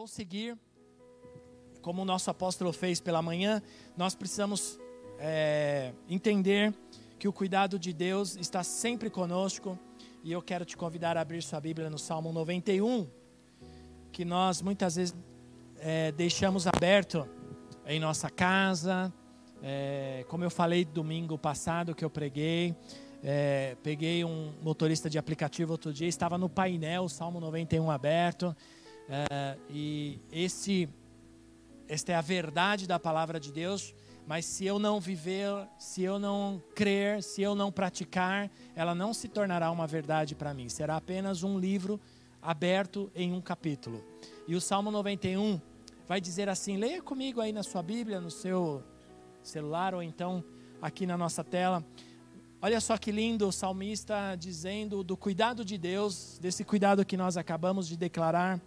Vou seguir, como o nosso apóstolo fez pela manhã, nós precisamos é, entender que o cuidado de Deus está sempre conosco. E eu quero te convidar a abrir sua Bíblia no Salmo 91, que nós muitas vezes é, deixamos aberto em nossa casa. É, como eu falei domingo passado que eu preguei, é, peguei um motorista de aplicativo outro dia, estava no painel, Salmo 91 aberto. É, e esse, esta é a verdade da palavra de Deus, mas se eu não viver, se eu não crer, se eu não praticar, ela não se tornará uma verdade para mim, será apenas um livro aberto em um capítulo. E o Salmo 91 vai dizer assim: leia comigo aí na sua Bíblia, no seu celular ou então aqui na nossa tela. Olha só que lindo o salmista dizendo do cuidado de Deus, desse cuidado que nós acabamos de declarar.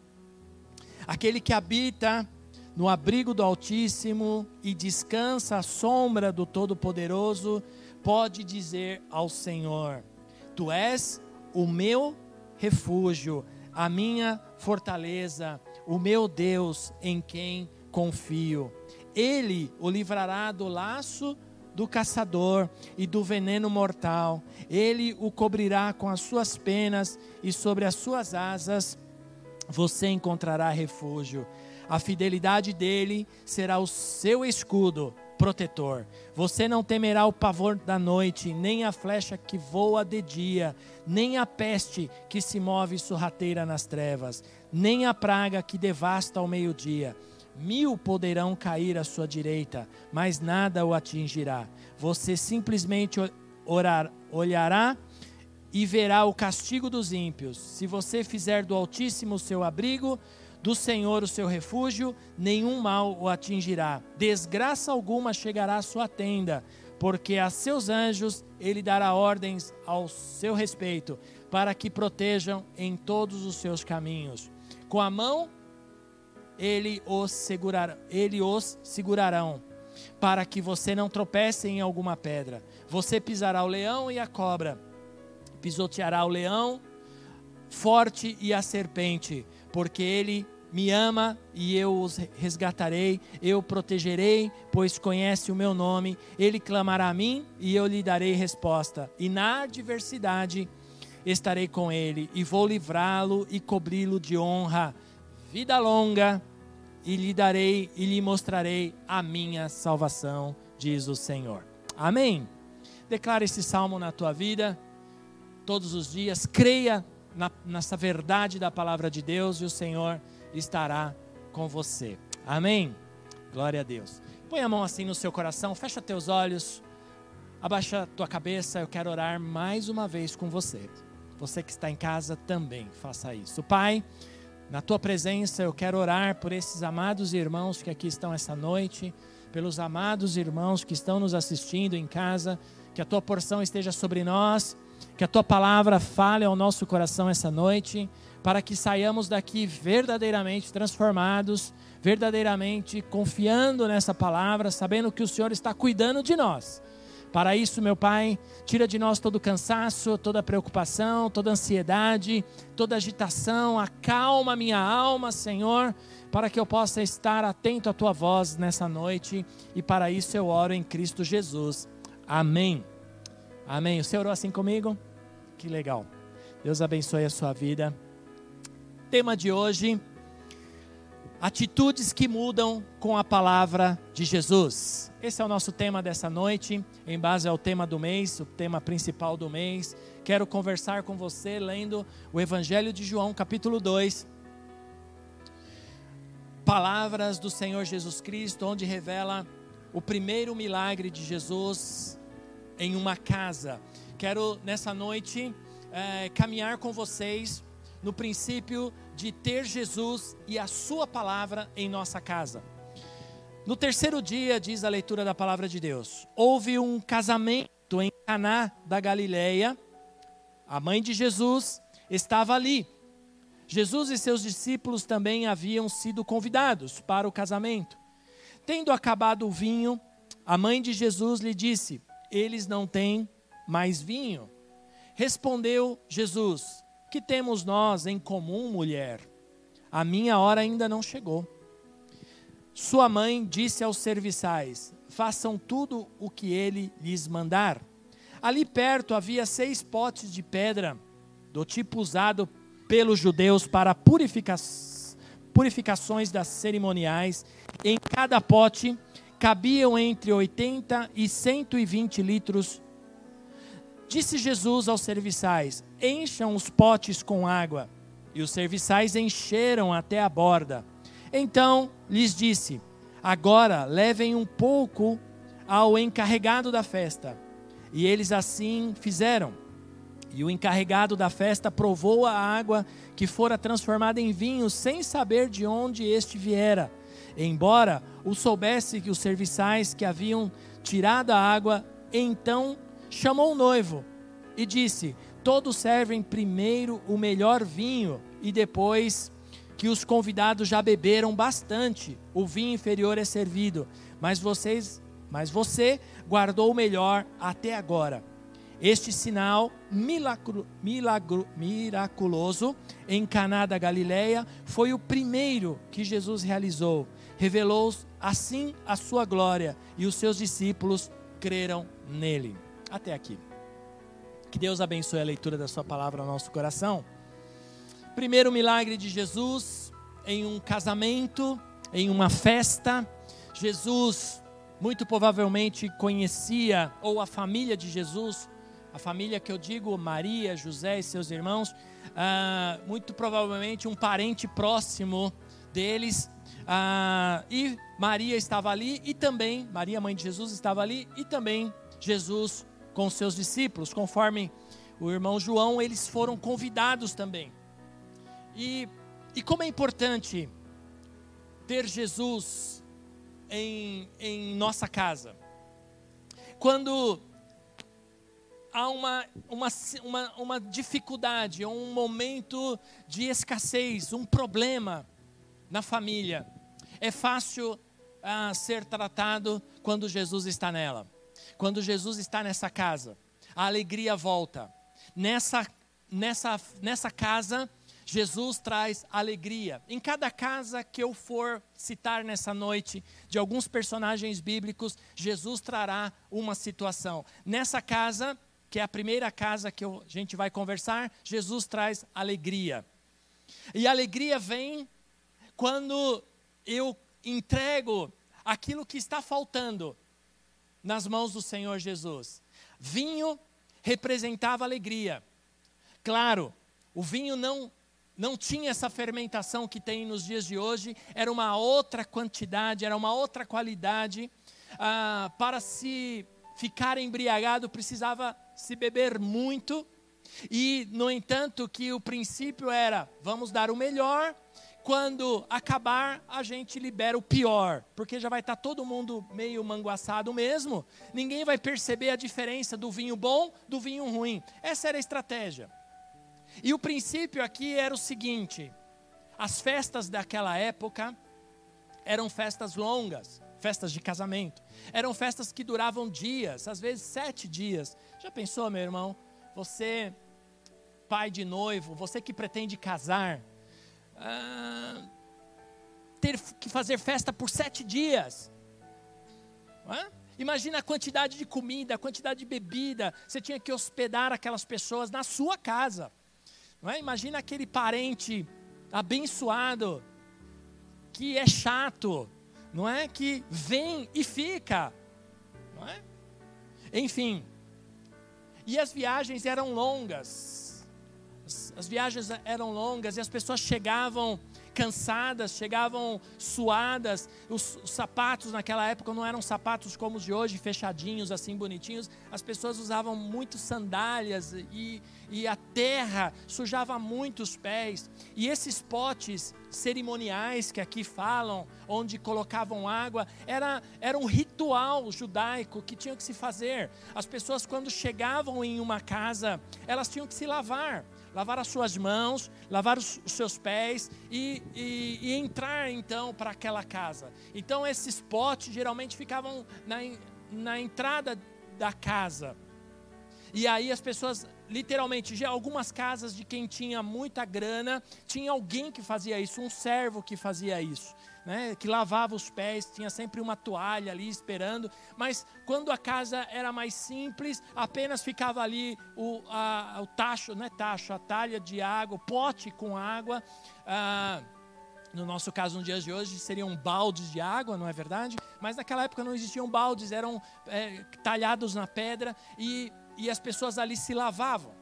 Aquele que habita no abrigo do Altíssimo e descansa à sombra do Todo-Poderoso, pode dizer ao Senhor: Tu és o meu refúgio, a minha fortaleza, o meu Deus em quem confio. Ele o livrará do laço do caçador e do veneno mortal. Ele o cobrirá com as suas penas e sobre as suas asas você encontrará refúgio. A fidelidade dele será o seu escudo protetor. Você não temerá o pavor da noite, nem a flecha que voa de dia, nem a peste que se move sorrateira nas trevas, nem a praga que devasta ao meio-dia. Mil poderão cair à sua direita, mas nada o atingirá. Você simplesmente orar, olhará e verá o castigo dos ímpios. Se você fizer do Altíssimo o seu abrigo, do Senhor o seu refúgio, nenhum mal o atingirá. Desgraça alguma chegará à sua tenda, porque a seus anjos ele dará ordens ao seu respeito, para que protejam em todos os seus caminhos. Com a mão ele os segurará, ele os segurarão, para que você não tropece em alguma pedra. Você pisará o leão e a cobra pisoteará o leão forte e a serpente, porque ele me ama e eu os resgatarei, eu protegerei, pois conhece o meu nome. Ele clamará a mim e eu lhe darei resposta. E na adversidade estarei com ele e vou livrá-lo e cobri-lo de honra. Vida longa e lhe darei e lhe mostrarei a minha salvação, diz o Senhor. Amém. Declara esse salmo na tua vida todos os dias, creia na, nessa verdade da palavra de Deus e o Senhor estará com você. Amém? Glória a Deus. Põe a mão assim no seu coração, fecha teus olhos, abaixa tua cabeça. Eu quero orar mais uma vez com você. Você que está em casa também, faça isso. Pai, na tua presença eu quero orar por esses amados irmãos que aqui estão essa noite, pelos amados irmãos que estão nos assistindo em casa, que a tua porção esteja sobre nós que a tua palavra fale ao nosso coração essa noite, para que saiamos daqui verdadeiramente transformados, verdadeiramente confiando nessa palavra, sabendo que o Senhor está cuidando de nós. Para isso, meu Pai, tira de nós todo cansaço, toda preocupação, toda ansiedade, toda agitação, acalma minha alma, Senhor, para que eu possa estar atento à tua voz nessa noite, e para isso eu oro em Cristo Jesus. Amém. Amém. Senhor orou assim comigo? Que legal. Deus abençoe a sua vida. Tema de hoje: atitudes que mudam com a palavra de Jesus. Esse é o nosso tema dessa noite, em base ao tema do mês, o tema principal do mês. Quero conversar com você lendo o Evangelho de João, capítulo 2. Palavras do Senhor Jesus Cristo, onde revela o primeiro milagre de Jesus em uma casa quero nessa noite é, caminhar com vocês no princípio de ter Jesus e a Sua palavra em nossa casa. No terceiro dia, diz a leitura da palavra de Deus, houve um casamento em Caná da Galileia. A mãe de Jesus estava ali. Jesus e seus discípulos também haviam sido convidados para o casamento. Tendo acabado o vinho, a mãe de Jesus lhe disse: Eles não têm mais vinho. Respondeu Jesus: Que temos nós em comum, mulher? A minha hora ainda não chegou. Sua mãe disse aos serviçais: Façam tudo o que ele lhes mandar. Ali perto havia seis potes de pedra, do tipo usado pelos judeus para purifica purificações das cerimoniais. Em cada pote cabiam entre 80 e 120 litros. Disse Jesus aos serviçais: Encham os potes com água. E os serviçais encheram até a borda. Então lhes disse: Agora levem um pouco ao encarregado da festa. E eles assim fizeram. E o encarregado da festa provou a água que fora transformada em vinho, sem saber de onde este viera. Embora o soubesse que os serviçais que haviam tirado a água, então chamou o noivo e disse: Todos servem primeiro o melhor vinho e depois que os convidados já beberam bastante, o vinho inferior é servido, mas vocês, mas você guardou o melhor até agora. Este sinal milagro, milagro, miraculoso em Caná da Galileia foi o primeiro que Jesus realizou. Revelou assim a sua glória e os seus discípulos creram nele. Até aqui. Que Deus abençoe a leitura da sua palavra no nosso coração. Primeiro milagre de Jesus em um casamento, em uma festa. Jesus muito provavelmente conhecia, ou a família de Jesus, a família que eu digo, Maria, José e seus irmãos, ah, muito provavelmente um parente próximo deles. Ah, e Maria estava ali, e também, Maria, mãe de Jesus, estava ali, e também Jesus com seus discípulos, conforme o irmão João, eles foram convidados também. E, e como é importante ter Jesus em, em nossa casa. Quando há uma, uma, uma, uma dificuldade, um momento de escassez, um problema na família, é fácil ah, ser tratado quando Jesus está nela. Quando Jesus está nessa casa, a alegria volta. Nessa, nessa, nessa casa, Jesus traz alegria. Em cada casa que eu for citar nessa noite, de alguns personagens bíblicos, Jesus trará uma situação. Nessa casa, que é a primeira casa que a gente vai conversar, Jesus traz alegria. E a alegria vem quando eu entrego aquilo que está faltando nas mãos do Senhor Jesus. Vinho representava alegria. Claro, o vinho não não tinha essa fermentação que tem nos dias de hoje, era uma outra quantidade, era uma outra qualidade. Ah, para se ficar embriagado precisava se beber muito, e no entanto que o princípio era: vamos dar o melhor, quando acabar a gente libera o pior, porque já vai estar todo mundo meio manguaçado mesmo, ninguém vai perceber a diferença do vinho bom do vinho ruim. Essa era a estratégia. E o princípio aqui era o seguinte: as festas daquela época eram festas longas, festas de casamento. Eram festas que duravam dias, às vezes sete dias. Já pensou, meu irmão? Você, pai de noivo, você que pretende casar, ah, ter que fazer festa por sete dias. Imagina a quantidade de comida, a quantidade de bebida. Você tinha que hospedar aquelas pessoas na sua casa. Não é? Imagina aquele parente abençoado que é chato, não é? Que vem e fica, não é? Enfim. E as viagens eram longas. As, as viagens eram longas e as pessoas chegavam cansadas, chegavam suadas. Os, os, sapatos naquela época não eram sapatos como os de hoje, fechadinhos, assim bonitinhos. As pessoas usavam muito sandálias e, e a terra sujava muito os pés. E esses potes cerimoniais que aqui falam, onde colocavam água, era, era um ritual judaico que tinha que se fazer. As pessoas, quando chegavam em uma casa, elas tinham que se lavar lavar as suas mãos, lavar os, os seus pés e, e, e entrar então para aquela casa. Então esses potes geralmente ficavam na, na entrada da casa. E aí as pessoas, literalmente, já algumas casas de quem tinha muita grana, tinha alguém que fazia isso, um servo que fazia isso né, que lavava os pés, tinha sempre uma toalha ali esperando. Mas quando a casa era mais simples, apenas ficava ali o, a, o tacho, não é tacho, a talha de água, o pote com água. Ah, no nosso caso, nos dias de hoje, seriam baldes de água, não é verdade? Mas naquela época não existiam baldes, eram é, talhados na pedra e, e as pessoas ali se lavavam.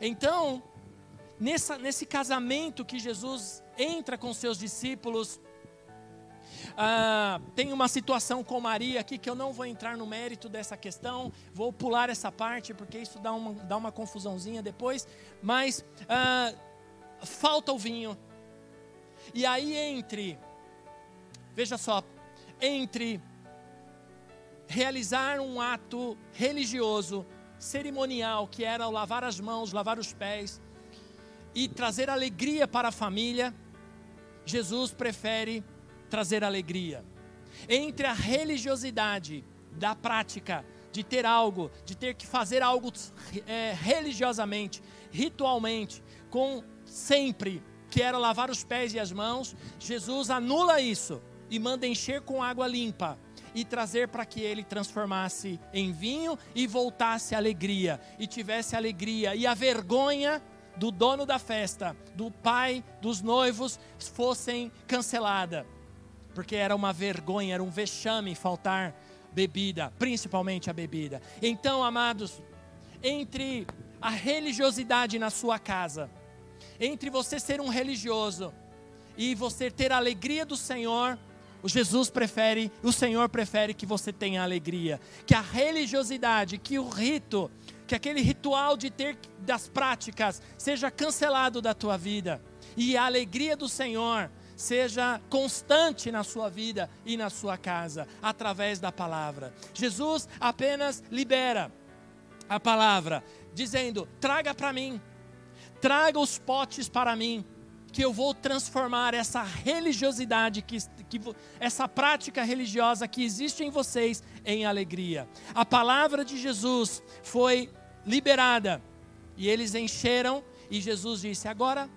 Então, nessa, nesse casamento que Jesus entra com seus discípulos, ah, tem uma situação com Maria aqui que eu não vou entrar no mérito dessa questão, vou pular essa parte porque isso dá uma, dá uma confusãozinha depois. Mas ah, falta o vinho. E aí entre, veja só, entre realizar um ato religioso, cerimonial, que era o lavar as mãos, lavar os pés, e trazer alegria para a família, Jesus prefere trazer alegria. Entre a religiosidade da prática de ter algo, de ter que fazer algo é, religiosamente, ritualmente, com sempre que era lavar os pés e as mãos, Jesus anula isso e manda encher com água limpa e trazer para que ele transformasse em vinho e voltasse a alegria e tivesse alegria e a vergonha do dono da festa, do pai dos noivos fossem cancelada porque era uma vergonha, era um vexame faltar bebida, principalmente a bebida. Então, amados, entre a religiosidade na sua casa, entre você ser um religioso e você ter a alegria do Senhor, o Jesus prefere, o Senhor prefere que você tenha alegria, que a religiosidade, que o rito, que aquele ritual de ter das práticas seja cancelado da tua vida. E a alegria do Senhor seja constante na sua vida e na sua casa, através da palavra. Jesus apenas libera a palavra, dizendo: traga para mim, traga os potes para mim, que eu vou transformar essa religiosidade, que, que, essa prática religiosa que existe em vocês, em alegria. A palavra de Jesus foi liberada e eles encheram, e Jesus disse: agora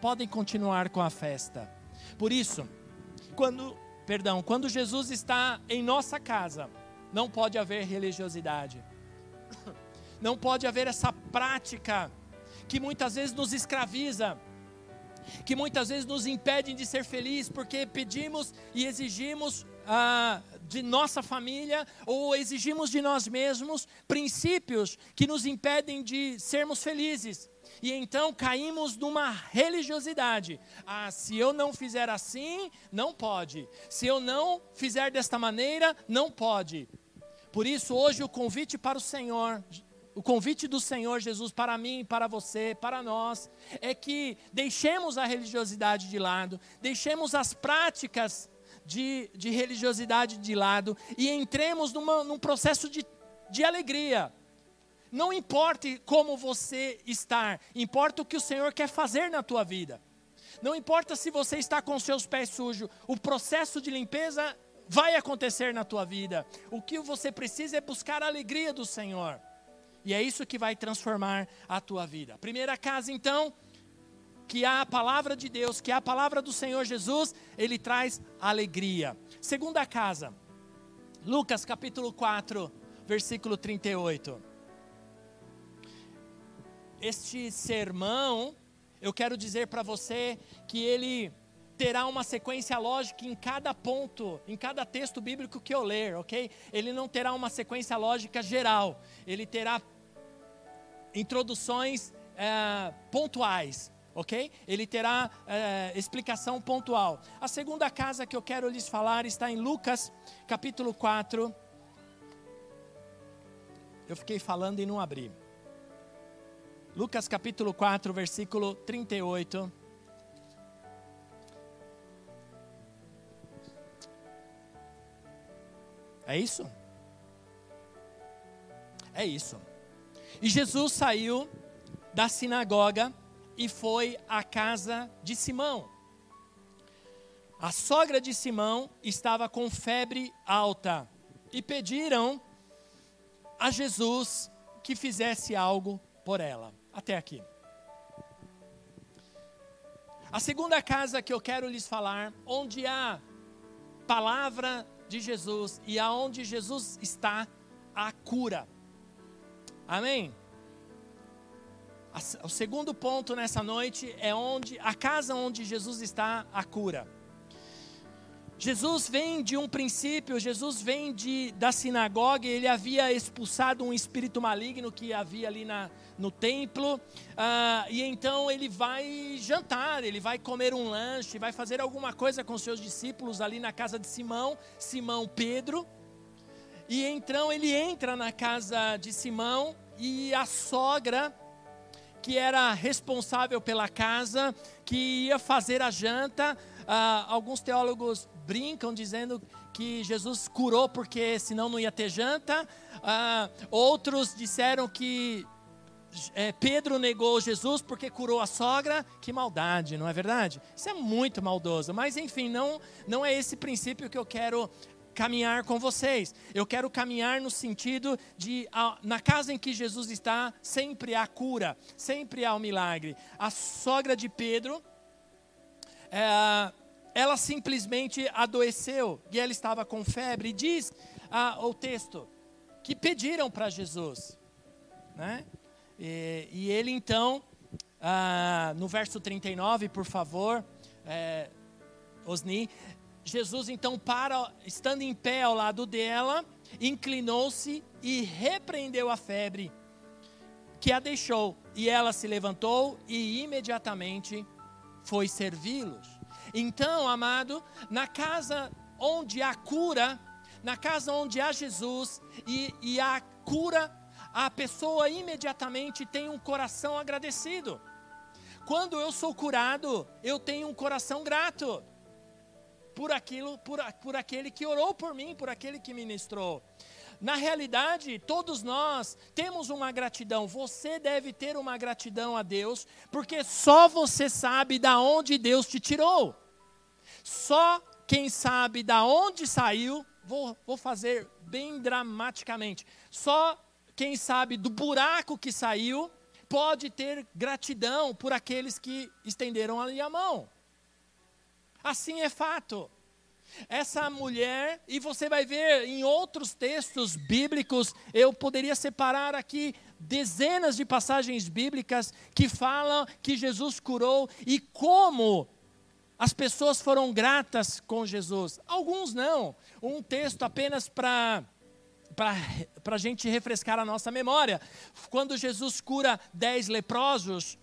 podem continuar com a festa. Por isso, quando, perdão, quando Jesus está em nossa casa, não pode haver religiosidade. Não pode haver essa prática que muitas vezes nos escraviza, que muitas vezes nos impede de ser felizes, porque pedimos e exigimos ah, de nossa família ou exigimos de nós mesmos princípios que nos impedem de sermos felizes e então caímos numa religiosidade. Ah, se eu não fizer assim, não pode. Se eu não fizer desta maneira, não pode. Por isso, hoje, o convite para o Senhor, o convite do Senhor Jesus para mim, para você, para nós, é que deixemos a religiosidade de lado, deixemos as práticas de, de religiosidade de lado e entremos numa, num processo de, de alegria não importa como você está, importa o que o Senhor quer fazer na tua vida. Não importa se você está com seus pés sujos, o processo de limpeza vai acontecer na tua vida. O que você precisa é buscar a alegria do Senhor. E é isso que vai transformar a tua vida. Primeira casa, então, que há a palavra de Deus, que a palavra do Senhor Jesus, ele traz alegria. Segunda casa, Lucas capítulo 4, versículo 38 este sermão, eu quero dizer para você que ele terá uma sequência lógica em cada ponto, em cada texto bíblico que eu ler, ok? Ele não terá uma sequência lógica geral, ele terá introduções é, pontuais. ok? Ele terá é, explicação pontual. A segunda casa que eu quero lhes falar está em Lucas, capítulo 4. Eu fiquei falando e não abri. Lucas capítulo 4, versículo 38. É isso? É isso. E Jesus saiu da sinagoga e foi à casa de Simão. A sogra de Simão estava com febre alta e pediram a Jesus que fizesse algo por ela. Até aqui. A segunda casa que eu quero lhes falar, onde há palavra de Jesus e aonde Jesus está, a cura. Amém? O segundo ponto nessa noite é onde a casa onde Jesus está, a cura. Jesus vem de um princípio, Jesus vem de, da sinagoga, ele havia expulsado um espírito maligno que havia ali na, no templo, uh, e então ele vai jantar, ele vai comer um lanche, vai fazer alguma coisa com seus discípulos ali na casa de Simão, Simão Pedro, e então ele entra na casa de Simão e a sogra que era responsável pela casa, que ia fazer a janta. Ah, alguns teólogos brincam dizendo que Jesus curou porque senão não ia ter janta. Ah, outros disseram que é, Pedro negou Jesus porque curou a sogra. Que maldade, não é verdade? Isso é muito maldoso. Mas enfim, não, não é esse princípio que eu quero caminhar com vocês. Eu quero caminhar no sentido de, na casa em que Jesus está, sempre há cura, sempre há um milagre. A sogra de Pedro, é, ela simplesmente adoeceu e ela estava com febre. Diz ah, o texto que pediram para Jesus, né? E, e ele então, ah, no verso 39, por favor, é, Osni, Jesus então para, estando em pé ao lado dela, inclinou-se e repreendeu a febre que a deixou. E ela se levantou e imediatamente foi servi-los. Então, amado, na casa onde há cura, na casa onde há Jesus e, e há cura, a pessoa imediatamente tem um coração agradecido. Quando eu sou curado, eu tenho um coração grato por aquilo, por, por aquele que orou por mim, por aquele que ministrou. Na realidade, todos nós temos uma gratidão. Você deve ter uma gratidão a Deus, porque só você sabe da onde Deus te tirou. Só quem sabe da onde saiu, vou, vou fazer bem dramaticamente. Só quem sabe do buraco que saiu pode ter gratidão por aqueles que estenderam ali a mão. Assim é fato. Essa mulher, e você vai ver em outros textos bíblicos, eu poderia separar aqui dezenas de passagens bíblicas que falam que Jesus curou e como as pessoas foram gratas com Jesus. Alguns não. Um texto apenas para para a gente refrescar a nossa memória. Quando Jesus cura dez leprosos,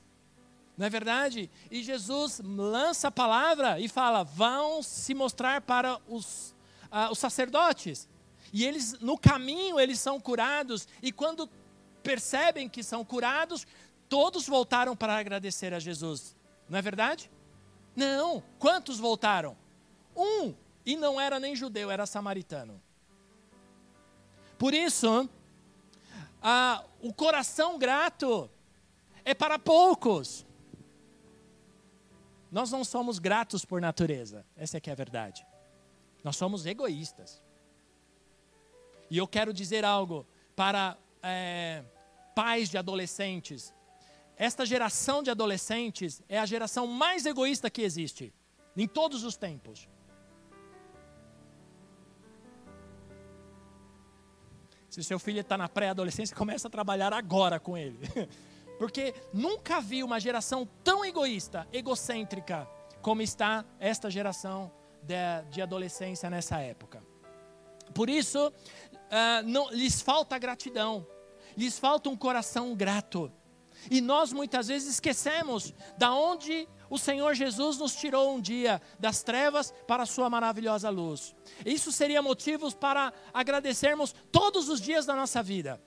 não é verdade? E Jesus lança a palavra e fala: vão se mostrar para os, uh, os sacerdotes. E eles, no caminho, eles são curados. E quando percebem que são curados, todos voltaram para agradecer a Jesus. Não é verdade? Não. Quantos voltaram? Um. E não era nem judeu, era samaritano. Por isso, uh, o coração grato é para poucos. Nós não somos gratos por natureza, essa é que é a verdade. Nós somos egoístas. E eu quero dizer algo para é, pais de adolescentes. Esta geração de adolescentes é a geração mais egoísta que existe, em todos os tempos. Se seu filho está na pré-adolescência, começa a trabalhar agora com ele. Porque nunca vi uma geração tão egoísta, egocêntrica, como está esta geração de, de adolescência nessa época. Por isso, uh, não, lhes falta gratidão, lhes falta um coração grato. E nós muitas vezes esquecemos da onde o Senhor Jesus nos tirou um dia das trevas para a sua maravilhosa luz. Isso seria motivos para agradecermos todos os dias da nossa vida.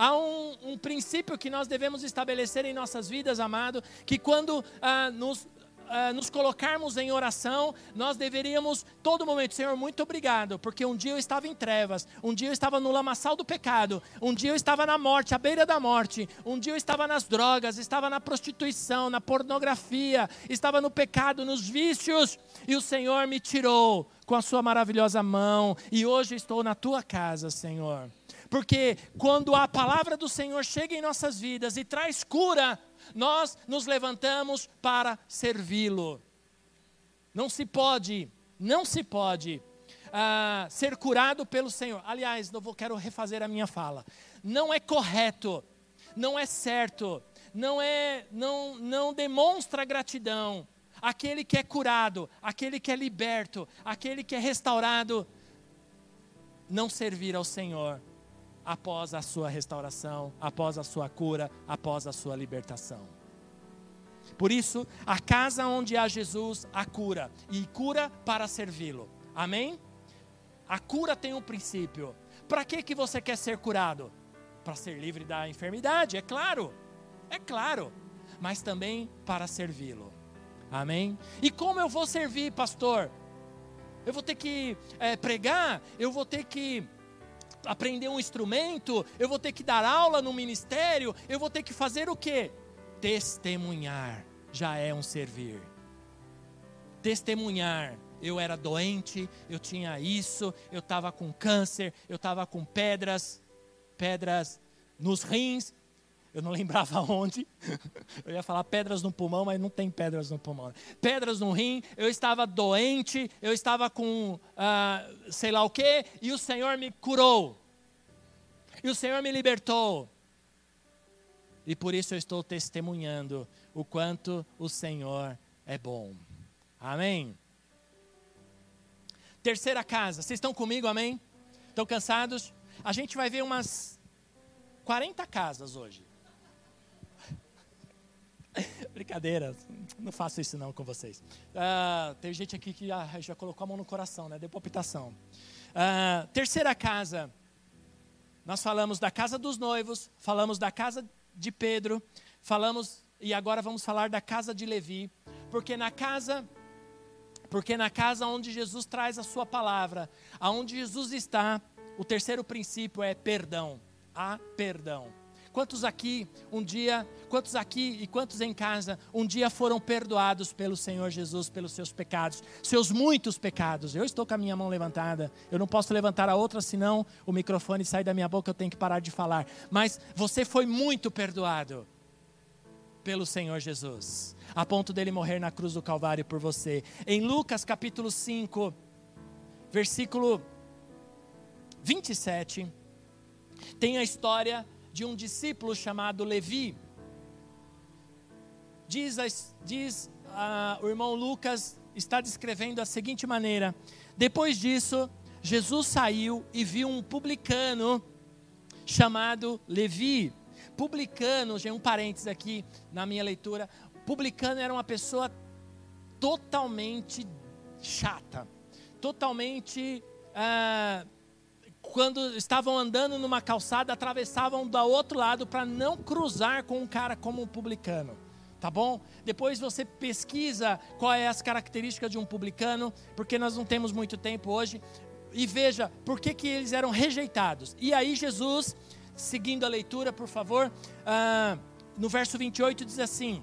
Há um, um princípio que nós devemos estabelecer em nossas vidas, amado, que quando ah, nos uh, nos colocarmos em oração, nós deveríamos todo momento, Senhor, muito obrigado, porque um dia eu estava em trevas, um dia eu estava no lamaçal do pecado, um dia eu estava na morte, à beira da morte, um dia eu estava nas drogas, estava na prostituição, na pornografia, estava no pecado, nos vícios, e o Senhor me tirou com a sua maravilhosa mão, e hoje estou na tua casa, Senhor. Porque quando a palavra do Senhor chega em nossas vidas e traz cura, nós nos levantamos para servi-lo. Não se pode, não se pode ah, ser curado pelo Senhor. Aliás, eu vou, quero refazer a minha fala. Não é correto, não é certo, não é, não, não demonstra gratidão. Aquele que é curado, aquele que é liberto, aquele que é restaurado, não servir ao Senhor após a sua restauração, após a sua cura, após a sua libertação. Por isso, a casa onde há Jesus, a cura, e cura para servi-lo. Amém? A cura tem um princípio. Para que que você quer ser curado? Para ser livre da enfermidade, é claro. É claro. Mas também para servi-lo. Amém? E como eu vou servir, pastor? Eu vou ter que é, pregar? Eu vou ter que aprender um instrumento, eu vou ter que dar aula no ministério, eu vou ter que fazer o quê? Testemunhar já é um servir. Testemunhar. Eu era doente, eu tinha isso, eu estava com câncer, eu estava com pedras, pedras nos rins, eu não lembrava onde. Eu ia falar pedras no pulmão, mas não tem pedras no pulmão. Pedras no rim, eu estava doente, eu estava com ah, sei lá o que, e o Senhor me curou. E o Senhor me libertou. E por isso eu estou testemunhando o quanto o Senhor é bom. Amém? Terceira casa, vocês estão comigo, amém? Estão cansados? A gente vai ver umas 40 casas hoje. Brincadeira, não faço isso não com vocês. Uh, tem gente aqui que já, já, colocou a mão no coração, né? Deu palpitação. Uh, terceira casa, nós falamos da casa dos noivos, falamos da casa de Pedro, falamos e agora vamos falar da casa de Levi, porque na casa porque na casa onde Jesus traz a sua palavra, aonde Jesus está, o terceiro princípio é perdão. Há perdão. Quantos aqui um dia, quantos aqui e quantos em casa um dia foram perdoados pelo Senhor Jesus pelos seus pecados, seus muitos pecados? Eu estou com a minha mão levantada. Eu não posso levantar a outra senão o microfone sai da minha boca, eu tenho que parar de falar. Mas você foi muito perdoado pelo Senhor Jesus, a ponto dele morrer na cruz do Calvário por você. Em Lucas capítulo 5, versículo 27, tem a história de um discípulo chamado Levi. Diz, diz uh, o irmão Lucas, está descrevendo da seguinte maneira: Depois disso, Jesus saiu e viu um publicano chamado Levi. Publicano, já um parênteses aqui na minha leitura. Publicano era uma pessoa totalmente chata, totalmente uh, quando estavam andando numa calçada, atravessavam do outro lado para não cruzar com um cara como um publicano. Tá bom? Depois você pesquisa qual é as características de um publicano, porque nós não temos muito tempo hoje. E veja por que, que eles eram rejeitados. E aí Jesus, seguindo a leitura, por favor, ah, no verso 28 diz assim: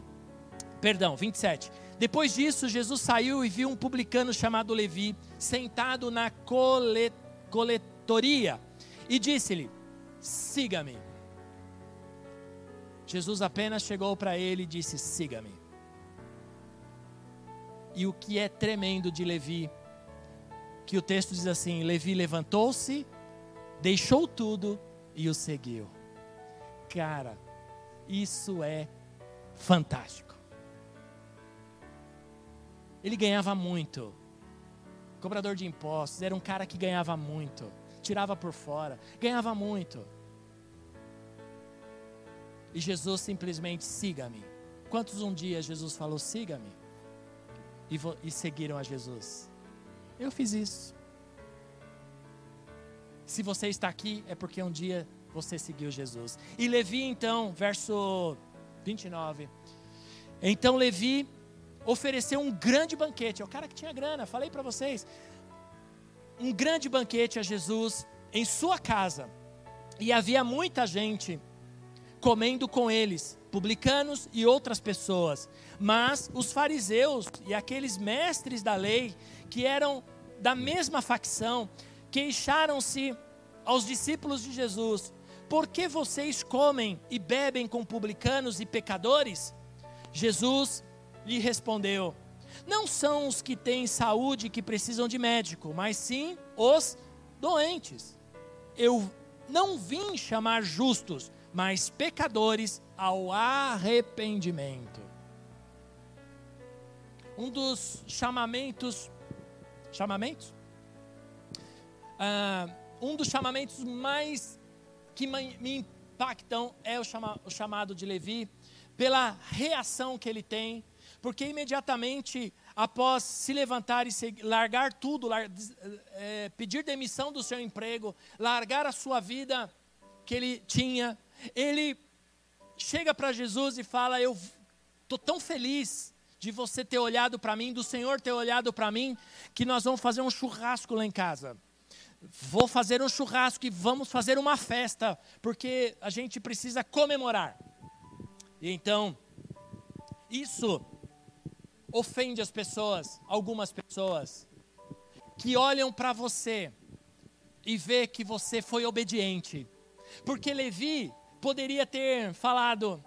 perdão, 27. Depois disso, Jesus saiu e viu um publicano chamado Levi sentado na e disse-lhe: Siga-me. Jesus apenas chegou para ele e disse: Siga-me. E o que é tremendo de Levi, que o texto diz assim: Levi levantou-se, deixou tudo e o seguiu. Cara, isso é fantástico. Ele ganhava muito. Cobrador de impostos, era um cara que ganhava muito tirava por fora, ganhava muito. E Jesus simplesmente siga-me. Quantos um dia Jesus falou siga-me? E, e seguiram a Jesus? Eu fiz isso. Se você está aqui, é porque um dia você seguiu Jesus. E Levi, então, verso 29. Então Levi ofereceu um grande banquete. É o cara que tinha grana, falei para vocês. Um grande banquete a Jesus em sua casa. E havia muita gente comendo com eles, publicanos e outras pessoas. Mas os fariseus e aqueles mestres da lei, que eram da mesma facção, queixaram-se aos discípulos de Jesus: Por que vocês comem e bebem com publicanos e pecadores? Jesus lhe respondeu: Não são os que têm saúde que precisam de médico, mas sim os doentes. Eu não vim chamar justos, mas pecadores ao arrependimento. Um dos chamamentos, chamamentos? Ah, um dos chamamentos mais que me impactam é o, chama, o chamado de Levi, pela reação que ele tem, porque imediatamente após se levantar e se, largar tudo, lar, é, pedir demissão do seu emprego, largar a sua vida que ele tinha, ele chega para Jesus e fala: Eu estou tão feliz de você ter olhado para mim, do Senhor ter olhado para mim, que nós vamos fazer um churrasco lá em casa. Vou fazer um churrasco e vamos fazer uma festa, porque a gente precisa comemorar. E então, isso ofende as pessoas, algumas pessoas, que olham para você e vê que você foi obediente. Porque Levi poderia ter falado: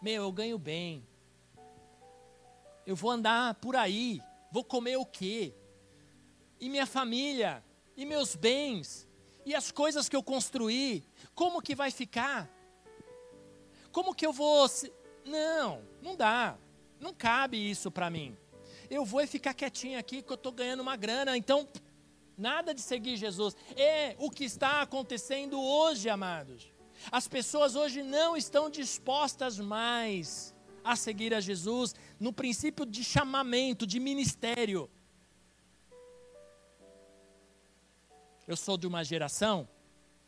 Meu, eu ganho bem, eu vou andar por aí, vou comer o quê? E minha família, e meus bens, e as coisas que eu construí, como que vai ficar? Como que eu vou. Não, não dá. Não cabe isso para mim. Eu vou ficar quietinho aqui que eu estou ganhando uma grana, então nada de seguir Jesus. É o que está acontecendo hoje, amados. As pessoas hoje não estão dispostas mais a seguir a Jesus no princípio de chamamento, de ministério. Eu sou de uma geração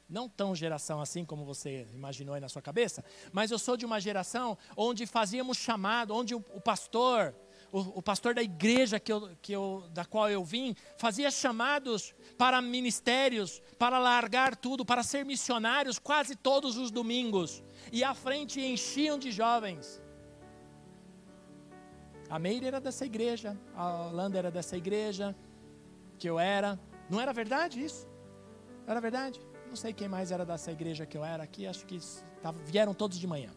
não tão geração assim como você imaginou aí na sua cabeça, mas eu sou de uma geração onde fazíamos chamado, onde o, pastor, o, o, pastor da igreja que eu, que eu, da qual eu vim, fazia chamados para ministérios, para largar tudo, para ser missionários quase todos os domingos. E à frente enchiam de jovens. A Meire era dessa igreja, a Holanda era dessa igreja, que eu era. Não era verdade isso? Era verdade? Não sei quem mais era dessa igreja que eu era aqui, acho que vieram todos de manhã.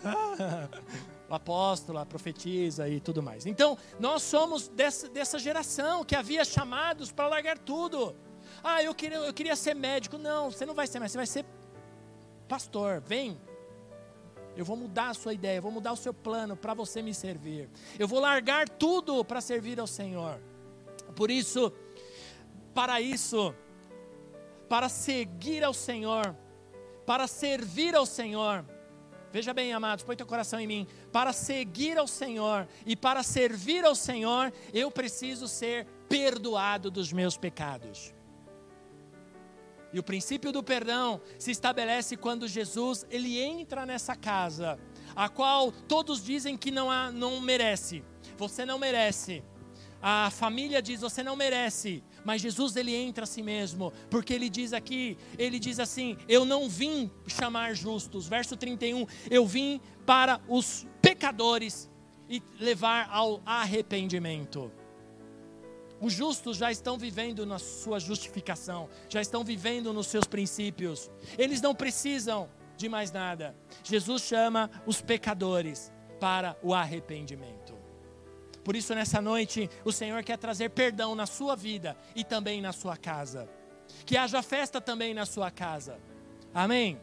o apóstolo, a profetiza e tudo mais. Então, nós somos dessa, dessa geração que havia chamados para largar tudo. Ah, eu queria, eu queria ser médico. Não, você não vai ser médico, você vai ser pastor. Vem. Eu vou mudar a sua ideia, eu vou mudar o seu plano para você me servir. Eu vou largar tudo para servir ao Senhor. Por isso, para isso, para seguir ao Senhor, para servir ao Senhor. Veja bem, amados, põe teu coração em mim. Para seguir ao Senhor e para servir ao Senhor, eu preciso ser perdoado dos meus pecados. E o princípio do perdão se estabelece quando Jesus ele entra nessa casa, a qual todos dizem que não, há, não merece. Você não merece. A família diz: você não merece. Mas Jesus ele entra a si mesmo, porque ele diz aqui, ele diz assim: "Eu não vim chamar justos". Verso 31, eu vim para os pecadores e levar ao arrependimento. Os justos já estão vivendo na sua justificação, já estão vivendo nos seus princípios. Eles não precisam de mais nada. Jesus chama os pecadores para o arrependimento. Por isso, nessa noite, o Senhor quer trazer perdão na sua vida e também na sua casa. Que haja festa também na sua casa. Amém?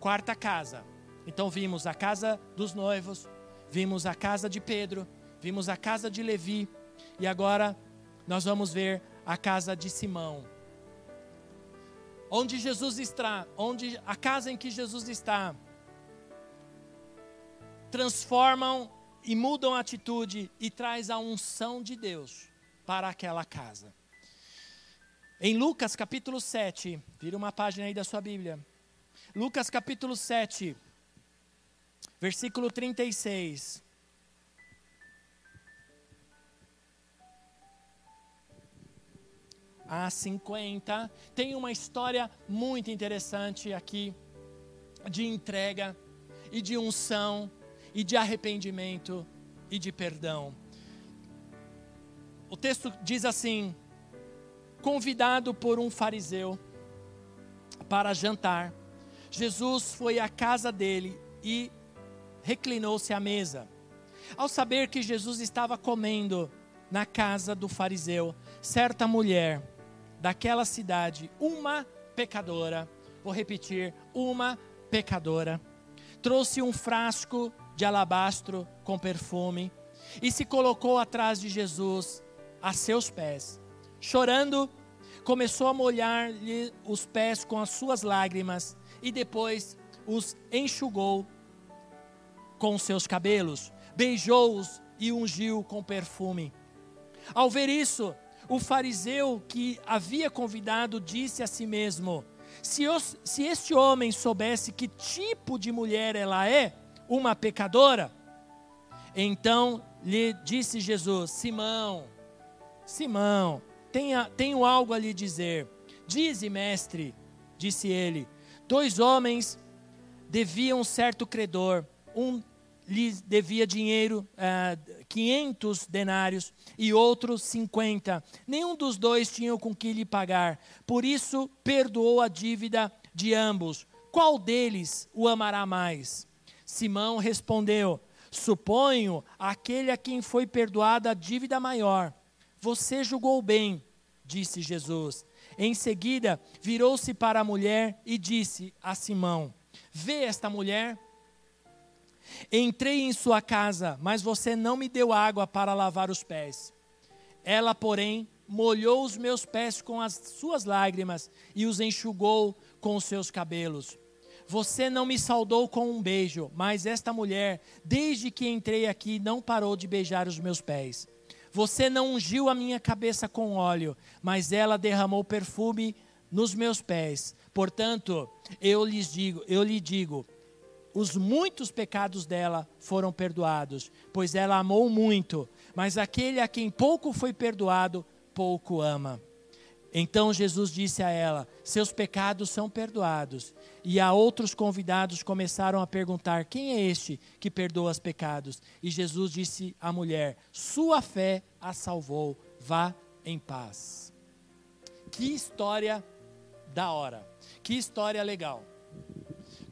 Quarta casa. Então, vimos a casa dos noivos, vimos a casa de Pedro, vimos a casa de Levi, e agora nós vamos ver a casa de Simão. Onde Jesus está, onde a casa em que Jesus está, transformam e mudam a atitude e traz a unção de Deus para aquela casa. Em Lucas capítulo 7, vira uma página aí da sua Bíblia. Lucas capítulo 7, versículo 36. A 50, tem uma história muito interessante aqui de entrega e de unção e de arrependimento e de perdão. O texto diz assim: convidado por um fariseu para jantar, Jesus foi à casa dele e reclinou-se à mesa. Ao saber que Jesus estava comendo na casa do fariseu, certa mulher daquela cidade, uma pecadora, vou repetir, uma pecadora, trouxe um frasco de alabastro com perfume e se colocou atrás de Jesus a seus pés. Chorando, começou a molhar-lhe os pés com as suas lágrimas e depois os enxugou com seus cabelos, beijou-os e ungiu com perfume. Ao ver isso, o fariseu que havia convidado disse a si mesmo: se, os, se este homem soubesse que tipo de mulher ela é, uma pecadora, então lhe disse Jesus: Simão, Simão, tenha, tenho algo a lhe dizer. Dize, mestre, disse ele: dois homens deviam um certo credor. Um lhes devia dinheiro, uh, 500 denários, e outro 50. Nenhum dos dois tinha com que lhe pagar. Por isso, perdoou a dívida de ambos. Qual deles o amará mais? Simão respondeu: Suponho aquele a quem foi perdoada a dívida maior. Você julgou bem, disse Jesus. Em seguida, virou-se para a mulher e disse a Simão: Vê esta mulher? Entrei em sua casa, mas você não me deu água para lavar os pés. Ela, porém, molhou os meus pés com as suas lágrimas e os enxugou com os seus cabelos. Você não me saudou com um beijo, mas esta mulher, desde que entrei aqui, não parou de beijar os meus pés. Você não ungiu a minha cabeça com óleo, mas ela derramou perfume nos meus pés. Portanto, eu lhes digo, eu lhe digo, os muitos pecados dela foram perdoados, pois ela amou muito, mas aquele a quem pouco foi perdoado, pouco ama. Então Jesus disse a ela: Seus pecados são perdoados. E a outros convidados começaram a perguntar: Quem é este que perdoa os pecados? E Jesus disse à mulher: Sua fé a salvou, vá em paz. Que história da hora, que história legal.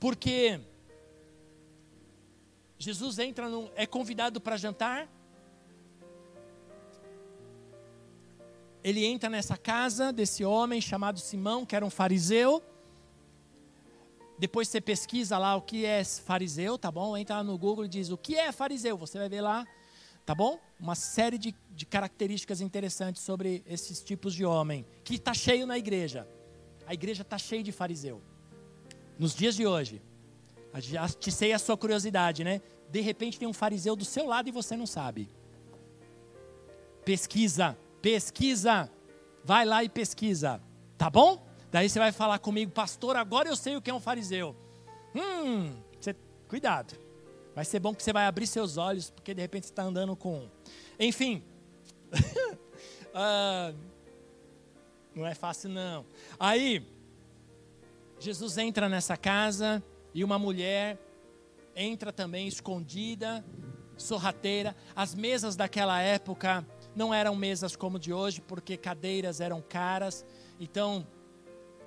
Porque Jesus entra num, é convidado para jantar. Ele entra nessa casa desse homem chamado Simão, que era um fariseu. Depois você pesquisa lá o que é fariseu, tá bom? Entra lá no Google e diz o que é fariseu. Você vai ver lá, tá bom? Uma série de, de características interessantes sobre esses tipos de homem. Que está cheio na igreja. A igreja está cheia de fariseu. Nos dias de hoje. Já te sei a sua curiosidade, né? De repente tem um fariseu do seu lado e você não sabe. Pesquisa, pesquisa. Vai lá e pesquisa. Tá bom? Daí você vai falar comigo, pastor, agora eu sei o que é um fariseu. Hum, você, cuidado. Vai ser bom que você vai abrir seus olhos, porque de repente você está andando com. Enfim. uh, não é fácil, não. Aí, Jesus entra nessa casa e uma mulher entra também escondida, sorrateira. As mesas daquela época não eram mesas como de hoje, porque cadeiras eram caras. Então,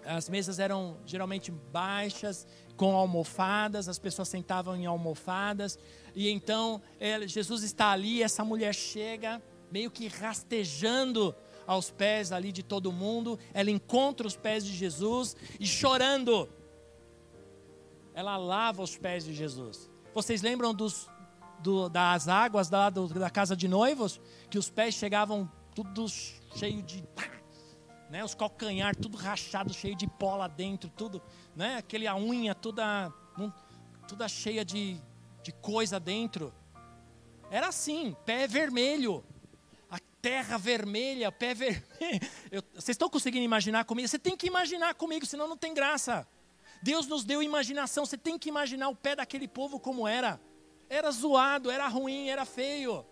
as mesas eram geralmente baixas, com almofadas, as pessoas sentavam em almofadas. E então, Jesus está ali, essa mulher chega, meio que rastejando aos pés ali de todo mundo. Ela encontra os pés de Jesus e chorando ela lava os pés de Jesus. Vocês lembram dos, do, das águas da, do, da casa de noivos? Que os pés chegavam tudo cheio de. Né, os calcanhar tudo rachado, cheio de pó lá dentro, tudo, né, aquele a unha toda, toda cheia de, de coisa dentro. Era assim, pé vermelho. A terra vermelha, pé vermelho. Vocês estão conseguindo imaginar comigo? Você tem que imaginar comigo, senão não tem graça. Deus nos deu imaginação, você tem que imaginar o pé daquele povo como era. Era zoado, era ruim, era feio.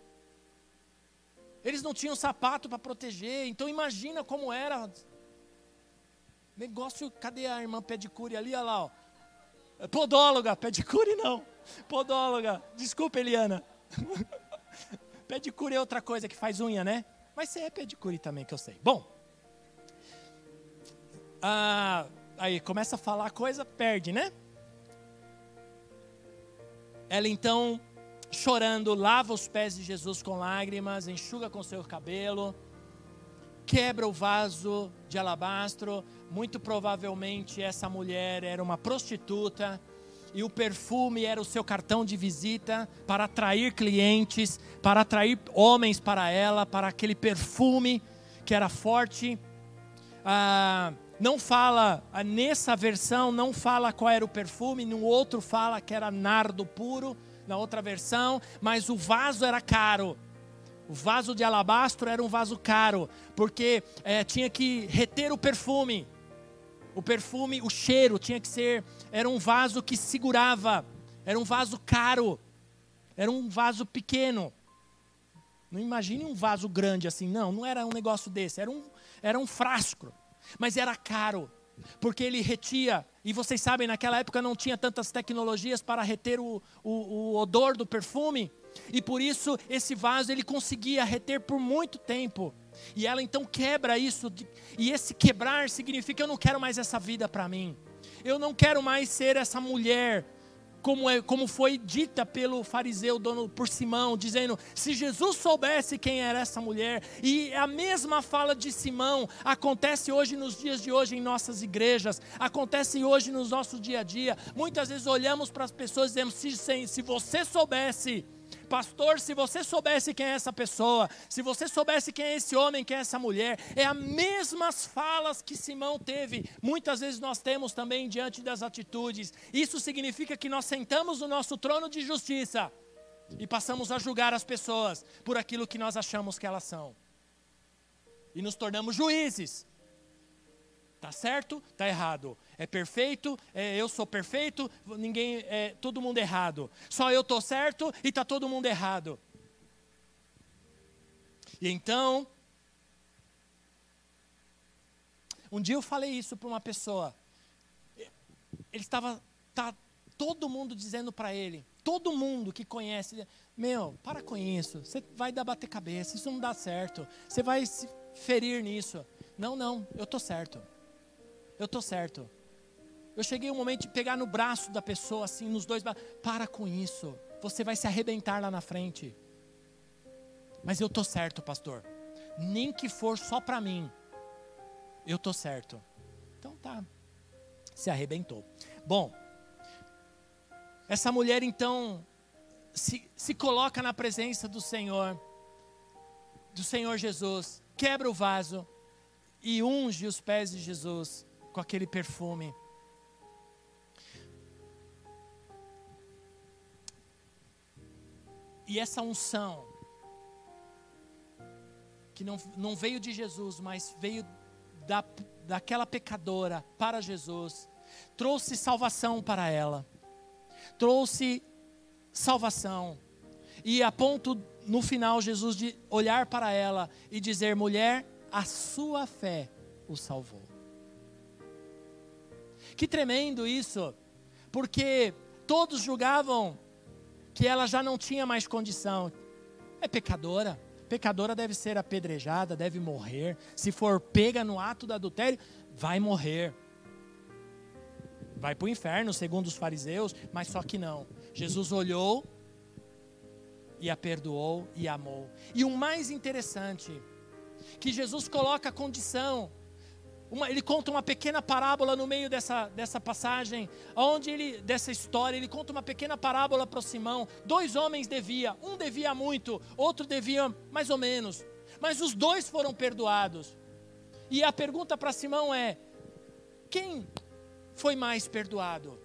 Eles não tinham sapato para proteger, então imagina como era. Negócio, cadê a irmã pedicure ali, olha lá, ó. Podóloga, pedicure não. Podóloga, desculpa Eliana. pedicure é outra coisa que faz unha, né? Mas você é pedicure também, que eu sei. Bom, ah, aí começa a falar coisa, perde, né? Ela então, chorando, lava os pés de Jesus com lágrimas, enxuga com seu cabelo, quebra o vaso de alabastro. Muito provavelmente essa mulher era uma prostituta e o perfume era o seu cartão de visita para atrair clientes, para atrair homens para ela, para aquele perfume que era forte. Ah, não fala, ah, nessa versão, não fala qual era o perfume, no outro fala que era nardo puro, na outra versão, mas o vaso era caro. O vaso de alabastro era um vaso caro, porque é, tinha que reter o perfume. O perfume, o cheiro tinha que ser, era um vaso que segurava, era um vaso caro, era um vaso pequeno. Não imagine um vaso grande assim, não, não era um negócio desse, era um, era um frasco mas era caro, porque ele retia, e vocês sabem, naquela época não tinha tantas tecnologias para reter o, o, o odor do perfume, e por isso esse vaso ele conseguia reter por muito tempo. E ela então quebra isso, e esse quebrar significa eu não quero mais essa vida para mim. Eu não quero mais ser essa mulher como, é, como foi dita pelo fariseu dono por Simão, dizendo: se Jesus soubesse quem era essa mulher, e a mesma fala de Simão acontece hoje nos dias de hoje em nossas igrejas, acontece hoje no nosso dia a dia. Muitas vezes olhamos para as pessoas e dizemos: se, se você soubesse Pastor, se você soubesse quem é essa pessoa, se você soubesse quem é esse homem, quem é essa mulher, é as mesmas falas que Simão teve, muitas vezes nós temos também diante das atitudes. Isso significa que nós sentamos no nosso trono de justiça e passamos a julgar as pessoas por aquilo que nós achamos que elas são. E nos tornamos juízes. Tá certo? Tá errado. É perfeito? É, eu sou perfeito? Ninguém é todo mundo errado. Só eu tô certo e tá todo mundo errado. E então, um dia eu falei isso para uma pessoa. Ele estava tá todo mundo dizendo para ele, todo mundo que conhece, meu, para com isso. Você vai dar bater cabeça, isso não dá certo. Você vai se ferir nisso. Não, não, eu tô certo eu estou certo. Eu cheguei um momento de pegar no braço da pessoa, assim, nos dois braços. Para com isso. Você vai se arrebentar lá na frente. Mas eu estou certo, pastor. Nem que for só para mim. Eu estou certo. Então tá. Se arrebentou. Bom, essa mulher então se, se coloca na presença do Senhor, do Senhor Jesus, quebra o vaso e unge os pés de Jesus com aquele perfume. E essa unção, que não, não veio de Jesus, mas veio da, daquela pecadora para Jesus, trouxe salvação para ela, trouxe salvação. E a ponto, no final, Jesus de olhar para ela e dizer: mulher, a sua fé o salvou. Que tremendo isso, porque todos julgavam que ela já não tinha mais condição. É pecadora, pecadora deve ser apedrejada, deve morrer. Se for pega no ato do adultério, vai morrer. Vai para o inferno, segundo os fariseus, mas só que não. Jesus olhou e a perdoou e amou. E o mais interessante, que Jesus coloca a condição uma, ele conta uma pequena parábola no meio dessa, dessa passagem, onde ele, dessa história, ele conta uma pequena parábola para Simão. Dois homens deviam, um devia muito, outro devia mais ou menos, mas os dois foram perdoados. E a pergunta para Simão é: quem foi mais perdoado?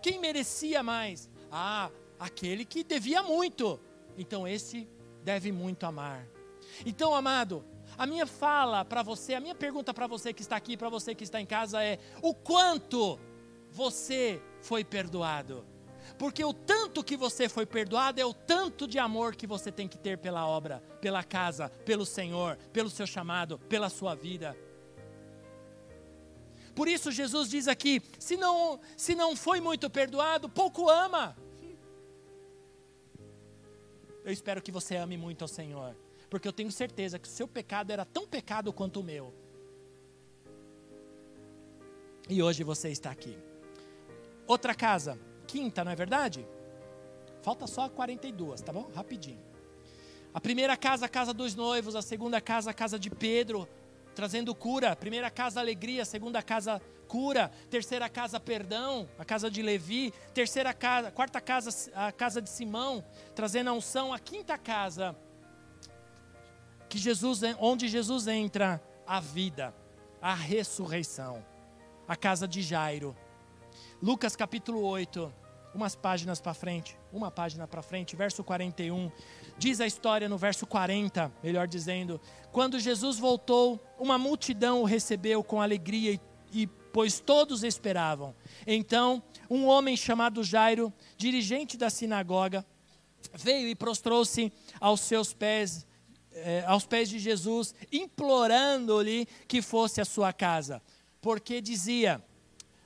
Quem merecia mais? Ah, aquele que devia muito. Então esse deve muito amar. Então, amado, a minha fala para você, a minha pergunta para você que está aqui, para você que está em casa é: o quanto você foi perdoado? Porque o tanto que você foi perdoado é o tanto de amor que você tem que ter pela obra, pela casa, pelo Senhor, pelo seu chamado, pela sua vida. Por isso Jesus diz aqui: se não, se não foi muito perdoado, pouco ama. Eu espero que você ame muito ao Senhor, porque eu tenho certeza que o seu pecado era tão pecado quanto o meu. E hoje você está aqui. Outra casa, quinta, não é verdade? Falta só 42, tá bom? Rapidinho. A primeira casa, a casa dos noivos, a segunda casa, a casa de Pedro, trazendo cura. Primeira casa, alegria. Segunda casa, cura. Terceira casa, perdão. A casa de Levi. Terceira casa, quarta casa, a casa de Simão, trazendo a unção. A quinta casa, que Jesus, onde Jesus entra, a vida, a ressurreição. A casa de Jairo. Lucas capítulo 8, umas páginas para frente, uma página para frente, verso 41. Diz a história no verso 40, melhor dizendo: Quando Jesus voltou, uma multidão o recebeu com alegria, e, e pois todos esperavam. Então, um homem chamado Jairo, dirigente da sinagoga, veio e prostrou-se aos seus pés, eh, aos pés de Jesus, implorando-lhe que fosse à sua casa, porque dizia: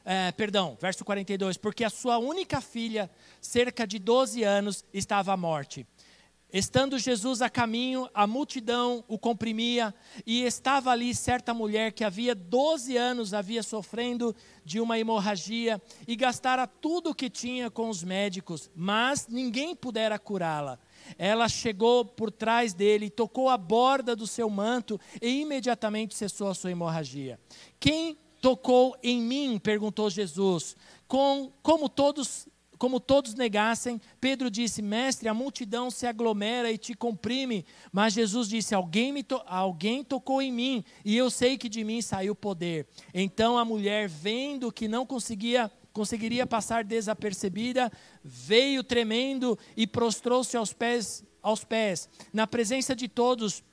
é, perdão, verso 42, porque a sua única filha, cerca de 12 anos, estava à morte. Estando Jesus a caminho, a multidão o comprimia, e estava ali certa mulher que havia 12 anos havia sofrendo de uma hemorragia e gastara tudo o que tinha com os médicos, mas ninguém pudera curá-la. Ela chegou por trás dele, tocou a borda do seu manto e imediatamente cessou a sua hemorragia. Quem tocou em mim? perguntou Jesus. Com, como todos como todos negassem, Pedro disse: Mestre, a multidão se aglomera e te comprime. Mas Jesus disse: alguém, to alguém tocou em mim, e eu sei que de mim saiu poder. Então a mulher, vendo que não conseguia conseguiria passar desapercebida, veio tremendo e prostrou-se aos pés, aos pés, na presença de todos,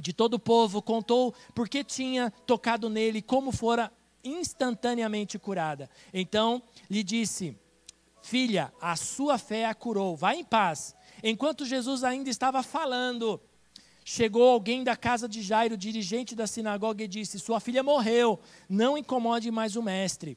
de todo o povo, contou porque tinha tocado nele, como fora instantaneamente curada. Então lhe disse: Filha, a sua fé a curou, vá em paz. Enquanto Jesus ainda estava falando, chegou alguém da casa de Jairo, dirigente da sinagoga, e disse: Sua filha morreu, não incomode mais o mestre.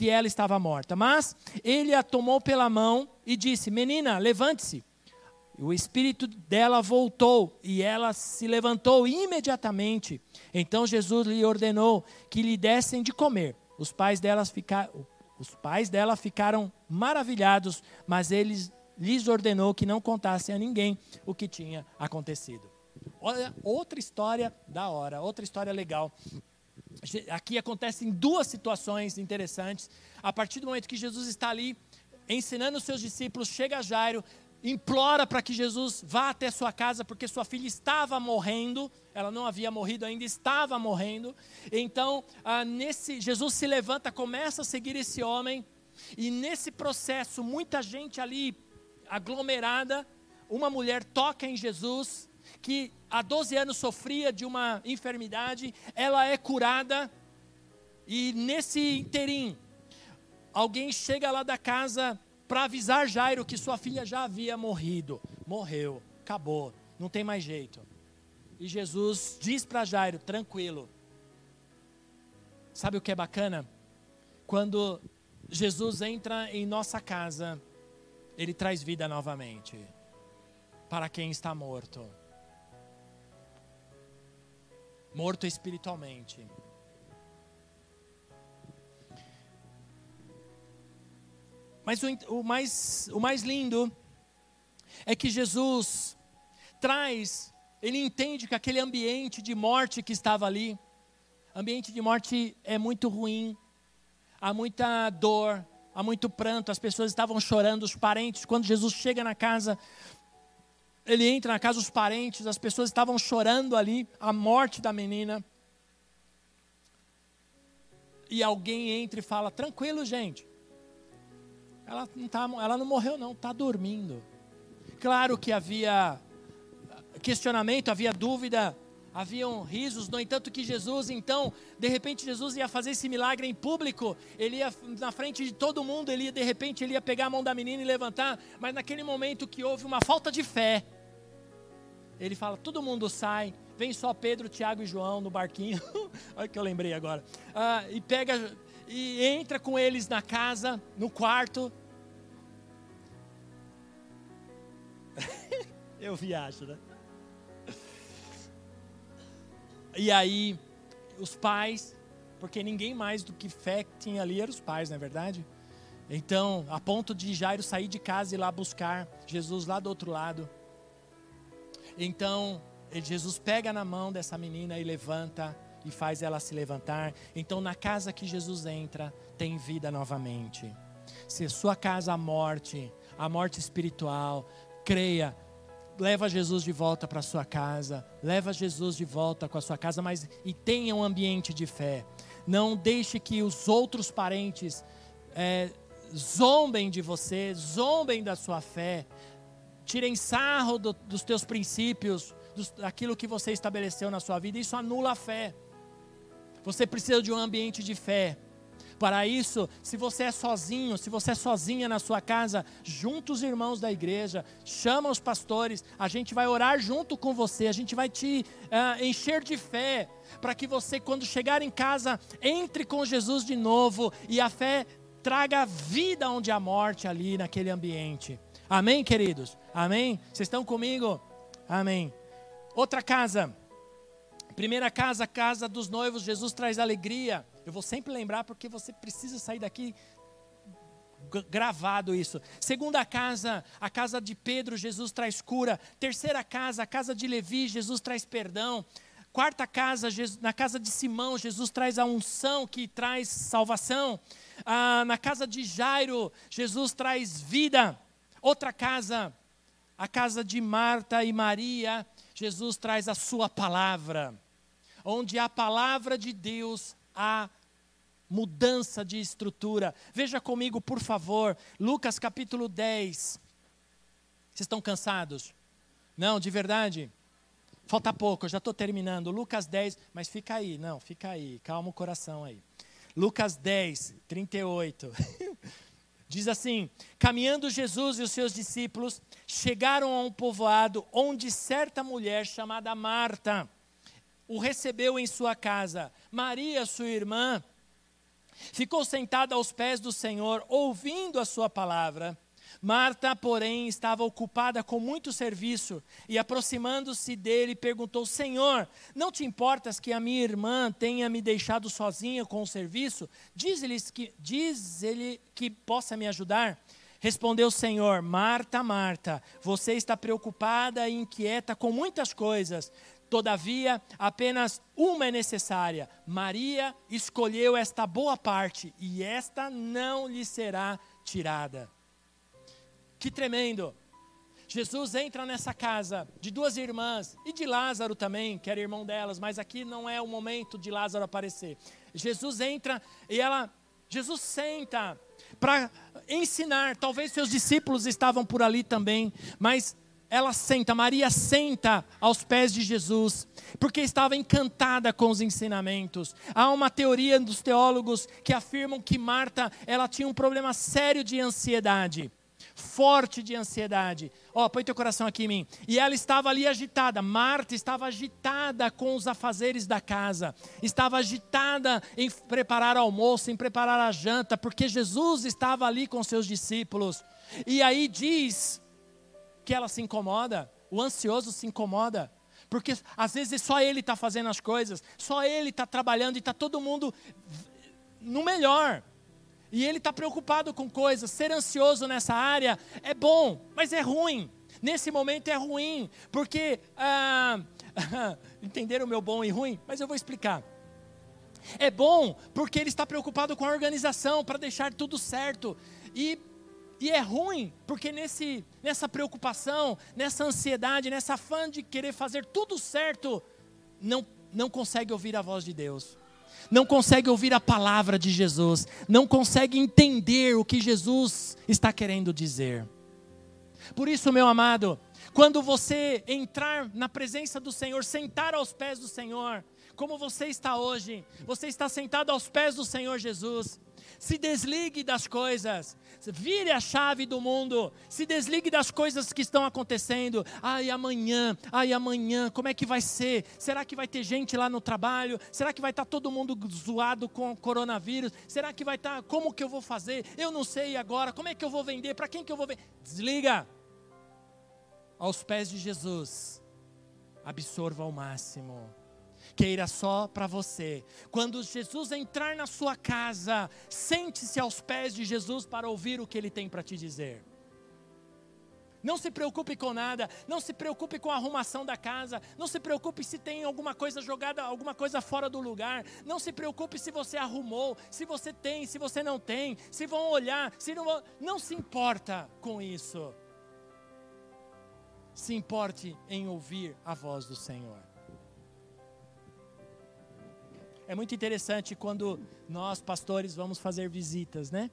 que ela estava morta. Mas ele a tomou pela mão e disse: Menina, levante-se. O espírito dela voltou e ela se levantou imediatamente. Então Jesus lhe ordenou que lhe dessem de comer. Os pais, delas fica... Os pais dela ficaram maravilhados, mas ele lhes ordenou que não contassem a ninguém o que tinha acontecido. Olha, outra história da hora, outra história legal. Aqui acontecem duas situações interessantes. A partir do momento que Jesus está ali ensinando os seus discípulos, chega Jairo, implora para que Jesus vá até sua casa, porque sua filha estava morrendo, ela não havia morrido ainda, estava morrendo. Então, ah, nesse, Jesus se levanta, começa a seguir esse homem, e nesse processo, muita gente ali aglomerada, uma mulher toca em Jesus, que há 12 anos sofria de uma enfermidade, ela é curada, e nesse interim, alguém chega lá da casa para avisar Jairo que sua filha já havia morrido. Morreu, acabou, não tem mais jeito. E Jesus diz para Jairo: tranquilo. Sabe o que é bacana? Quando Jesus entra em nossa casa, ele traz vida novamente para quem está morto. Morto espiritualmente. Mas o, o, mais, o mais lindo é que Jesus traz, ele entende que aquele ambiente de morte que estava ali, ambiente de morte é muito ruim, há muita dor, há muito pranto, as pessoas estavam chorando, os parentes, quando Jesus chega na casa, ele entra na casa dos parentes, as pessoas estavam chorando ali, a morte da menina. E alguém entra e fala: Tranquilo, gente. Ela não, tá, ela não morreu, não, está dormindo. Claro que havia questionamento, havia dúvida, haviam risos, no entanto que Jesus, então, de repente Jesus ia fazer esse milagre em público, ele ia na frente de todo mundo, ele ia, de repente ele ia pegar a mão da menina e levantar, mas naquele momento que houve uma falta de fé, ele fala, todo mundo sai, vem só Pedro, Tiago e João no barquinho, olha que eu lembrei agora, ah, e pega, e entra com eles na casa, no quarto, eu viajo, né? E aí, os pais, porque ninguém mais do que fé tinha ali eram os pais, não é verdade? Então, a ponto de Jairo sair de casa e ir lá buscar Jesus lá do outro lado. Então, Jesus pega na mão dessa menina e levanta e faz ela se levantar. Então, na casa que Jesus entra, tem vida novamente. Se sua casa a morte, a morte espiritual, creia, leva Jesus de volta para sua casa, leva Jesus de volta com a sua casa, mas e tenha um ambiente de fé. Não deixe que os outros parentes é, zombem de você, zombem da sua fé, tirem sarro do, dos teus princípios, dos, daquilo que você estabeleceu na sua vida. Isso anula a fé. Você precisa de um ambiente de fé. Para isso, se você é sozinho, se você é sozinha na sua casa, junta os irmãos da igreja, chama os pastores, a gente vai orar junto com você, a gente vai te uh, encher de fé, para que você, quando chegar em casa, entre com Jesus de novo e a fé traga vida onde há morte ali naquele ambiente. Amém, queridos? Amém? Vocês estão comigo? Amém. Outra casa. Primeira casa, casa dos noivos, Jesus traz alegria. Eu vou sempre lembrar porque você precisa sair daqui gravado isso. Segunda casa, a casa de Pedro, Jesus traz cura. Terceira casa, a casa de Levi, Jesus traz perdão. Quarta casa, na casa de Simão, Jesus traz a unção que traz salvação. Ah, na casa de Jairo, Jesus traz vida. Outra casa, a casa de Marta e Maria, Jesus traz a sua palavra. Onde a palavra de Deus há mudança de estrutura. Veja comigo, por favor, Lucas capítulo 10. Vocês estão cansados? Não, de verdade? Falta pouco, eu já estou terminando. Lucas 10, mas fica aí, não, fica aí, calma o coração aí. Lucas 10, 38. Diz assim: Caminhando Jesus e os seus discípulos chegaram a um povoado onde certa mulher chamada Marta o recebeu em sua casa. Maria, sua irmã, ficou sentada aos pés do Senhor, ouvindo a sua palavra. Marta, porém, estava ocupada com muito serviço e, aproximando-se dele, perguntou: Senhor, não te importas que a minha irmã tenha me deixado sozinha com o serviço? Diz-lhe que, diz que possa me ajudar. Respondeu o Senhor: Marta, Marta, você está preocupada e inquieta com muitas coisas, Todavia, apenas uma é necessária. Maria escolheu esta boa parte e esta não lhe será tirada. Que tremendo! Jesus entra nessa casa de duas irmãs e de Lázaro também, que era irmão delas, mas aqui não é o momento de Lázaro aparecer. Jesus entra e ela, Jesus senta para ensinar. Talvez seus discípulos estavam por ali também, mas ela senta, Maria senta aos pés de Jesus, porque estava encantada com os ensinamentos. Há uma teoria dos teólogos que afirmam que Marta, ela tinha um problema sério de ansiedade, forte de ansiedade. Ó, oh, põe teu coração aqui em mim. E ela estava ali agitada. Marta estava agitada com os afazeres da casa. Estava agitada em preparar o almoço, em preparar a janta, porque Jesus estava ali com seus discípulos. E aí diz que ela se incomoda, o ansioso se incomoda, porque às vezes só ele está fazendo as coisas, só ele está trabalhando e está todo mundo no melhor. E ele está preocupado com coisas. Ser ansioso nessa área é bom, mas é ruim. Nesse momento é ruim, porque. Ah, entenderam o meu bom e ruim? Mas eu vou explicar. É bom porque ele está preocupado com a organização para deixar tudo certo. E, e é ruim porque nesse, nessa preocupação, nessa ansiedade, nessa fã de querer fazer tudo certo, não, não consegue ouvir a voz de Deus. Não consegue ouvir a palavra de Jesus. Não consegue entender o que Jesus está querendo dizer. Por isso, meu amado, quando você entrar na presença do Senhor, sentar aos pés do Senhor, como você está hoje, você está sentado aos pés do Senhor Jesus. Se desligue das coisas, vire a chave do mundo, se desligue das coisas que estão acontecendo. Ai, amanhã, ai, amanhã, como é que vai ser? Será que vai ter gente lá no trabalho? Será que vai estar todo mundo zoado com coronavírus? Será que vai estar, como que eu vou fazer? Eu não sei agora, como é que eu vou vender? Para quem que eu vou vender? Desliga aos pés de Jesus, absorva ao máximo queira só para você. Quando Jesus entrar na sua casa, sente-se aos pés de Jesus para ouvir o que ele tem para te dizer. Não se preocupe com nada, não se preocupe com a arrumação da casa, não se preocupe se tem alguma coisa jogada, alguma coisa fora do lugar, não se preocupe se você arrumou, se você tem, se você não tem, se vão olhar, se não vão, não se importa com isso. Se importe em ouvir a voz do Senhor. É muito interessante quando nós, pastores, vamos fazer visitas, né?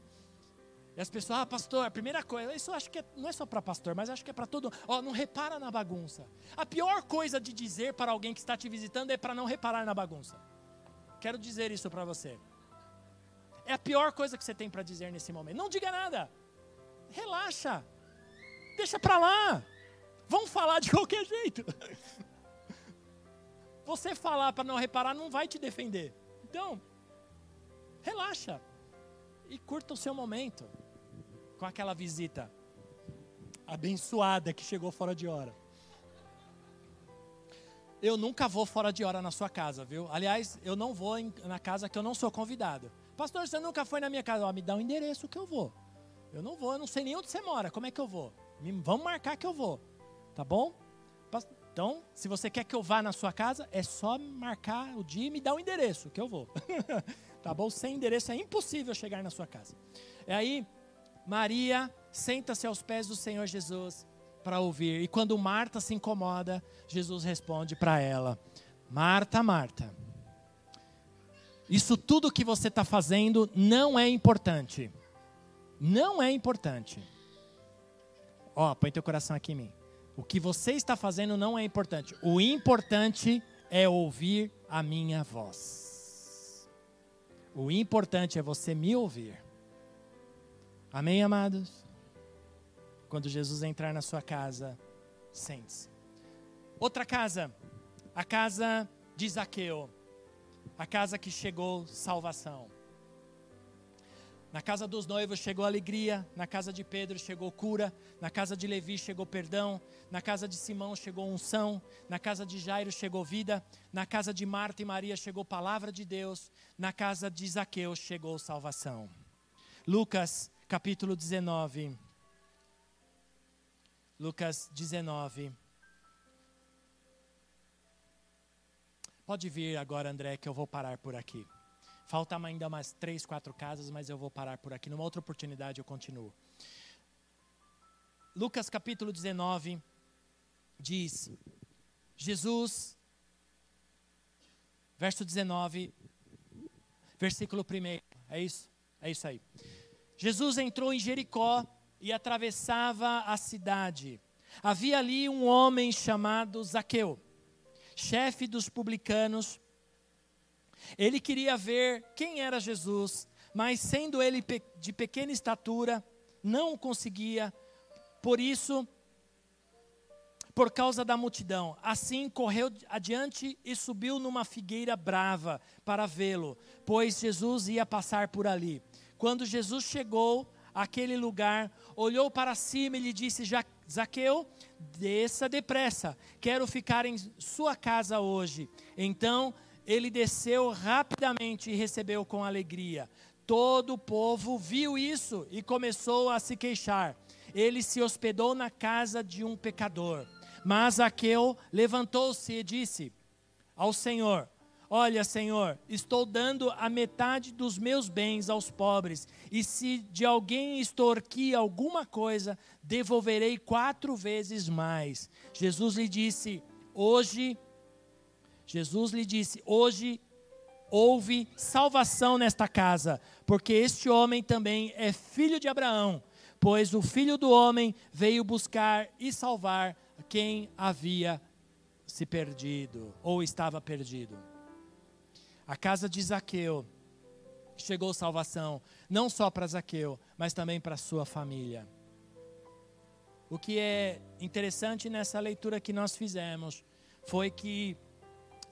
E as pessoas, ah, pastor, a primeira coisa, isso acho que é, não é só para pastor, mas acho que é para todo. Ó, não repara na bagunça. A pior coisa de dizer para alguém que está te visitando é para não reparar na bagunça. Quero dizer isso para você. É a pior coisa que você tem para dizer nesse momento. Não diga nada. Relaxa. Deixa para lá. Vamos falar de qualquer jeito. Você falar para não reparar não vai te defender. Então, relaxa e curta o seu momento com aquela visita abençoada que chegou fora de hora. Eu nunca vou fora de hora na sua casa, viu? Aliás, eu não vou em, na casa que eu não sou convidado. Pastor, você nunca foi na minha casa? Ó, me dá o um endereço que eu vou. Eu não vou, eu não sei nem onde você mora. Como é que eu vou? Me, vamos marcar que eu vou. Tá bom? Então, se você quer que eu vá na sua casa, é só marcar o dia e me dar o endereço, que eu vou. tá bom? Sem endereço é impossível chegar na sua casa. E aí, Maria senta-se aos pés do Senhor Jesus para ouvir. E quando Marta se incomoda, Jesus responde para ela: Marta, Marta, isso tudo que você está fazendo não é importante. Não é importante. Ó, põe teu coração aqui em mim. O que você está fazendo não é importante. O importante é ouvir a minha voz. O importante é você me ouvir. Amém, amados? Quando Jesus entrar na sua casa, sente-se. Outra casa, a casa de Zaqueu, a casa que chegou salvação. Na casa dos noivos chegou alegria, na casa de Pedro chegou cura, na casa de Levi chegou perdão, na casa de Simão chegou unção, na casa de Jairo chegou vida, na casa de Marta e Maria chegou palavra de Deus, na casa de Zaqueu chegou salvação. Lucas capítulo 19. Lucas 19. Pode vir agora, André, que eu vou parar por aqui. Faltam ainda umas três, quatro casas, mas eu vou parar por aqui. Numa outra oportunidade eu continuo. Lucas capítulo 19 diz: Jesus, verso 19, versículo 1. É isso? É isso aí. Jesus entrou em Jericó e atravessava a cidade. Havia ali um homem chamado Zaqueu, chefe dos publicanos ele queria ver quem era Jesus, mas sendo ele de pequena estatura, não conseguia. Por isso, por causa da multidão, assim correu adiante e subiu numa figueira brava para vê-lo, pois Jesus ia passar por ali. Quando Jesus chegou àquele lugar, olhou para cima e lhe disse: Zaqueu, desça depressa, quero ficar em sua casa hoje. Então ele desceu rapidamente e recebeu com alegria. Todo o povo viu isso e começou a se queixar. ele se hospedou na casa de um pecador. Mas Zaqueu levantou-se e disse ao Senhor: Olha, Senhor, estou dando a metade dos meus bens aos pobres, e se de alguém extorquir alguma coisa, devolverei quatro vezes mais. Jesus lhe disse: Hoje, Jesus lhe disse: Hoje houve salvação nesta casa, porque este homem também é filho de Abraão, pois o filho do homem veio buscar e salvar quem havia se perdido ou estava perdido. A casa de Zaqueu chegou salvação, não só para Zaqueu, mas também para sua família. O que é interessante nessa leitura que nós fizemos foi que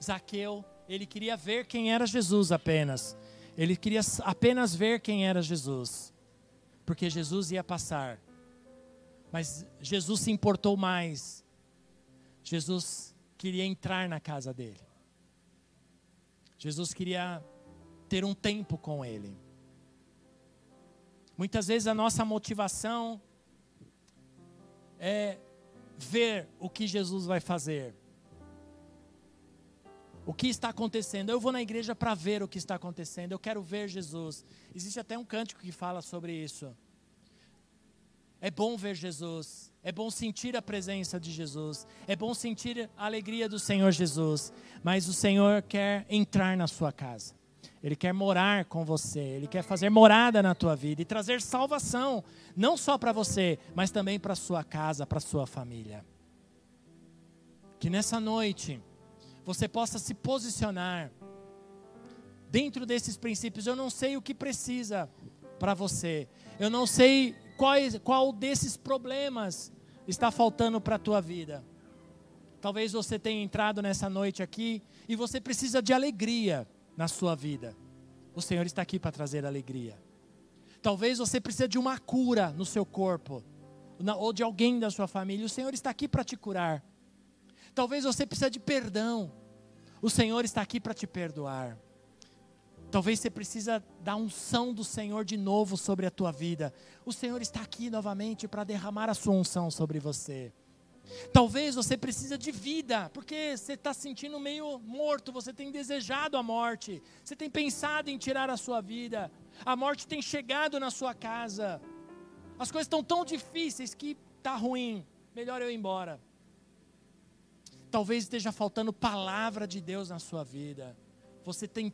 Zaqueu, ele queria ver quem era Jesus apenas. Ele queria apenas ver quem era Jesus. Porque Jesus ia passar. Mas Jesus se importou mais. Jesus queria entrar na casa dele. Jesus queria ter um tempo com Ele. Muitas vezes a nossa motivação é ver o que Jesus vai fazer. O que está acontecendo? Eu vou na igreja para ver o que está acontecendo. Eu quero ver Jesus. Existe até um cântico que fala sobre isso. É bom ver Jesus. É bom sentir a presença de Jesus. É bom sentir a alegria do Senhor Jesus. Mas o Senhor quer entrar na sua casa. Ele quer morar com você. Ele quer fazer morada na tua vida e trazer salvação. Não só para você, mas também para sua casa, para sua família. Que nessa noite você possa se posicionar dentro desses princípios. Eu não sei o que precisa para você. Eu não sei qual, desses problemas está faltando para a tua vida. Talvez você tenha entrado nessa noite aqui e você precisa de alegria na sua vida. O Senhor está aqui para trazer alegria. Talvez você precise de uma cura no seu corpo, ou de alguém da sua família. O Senhor está aqui para te curar. Talvez você precise de perdão. O Senhor está aqui para te perdoar. Talvez você precisa da unção do Senhor de novo sobre a tua vida. O Senhor está aqui novamente para derramar a sua unção sobre você. Talvez você precisa de vida, porque você está sentindo meio morto, você tem desejado a morte, você tem pensado em tirar a sua vida, a morte tem chegado na sua casa, as coisas estão tão difíceis que está ruim, melhor eu ir embora. Talvez esteja faltando palavra de Deus na sua vida, você tem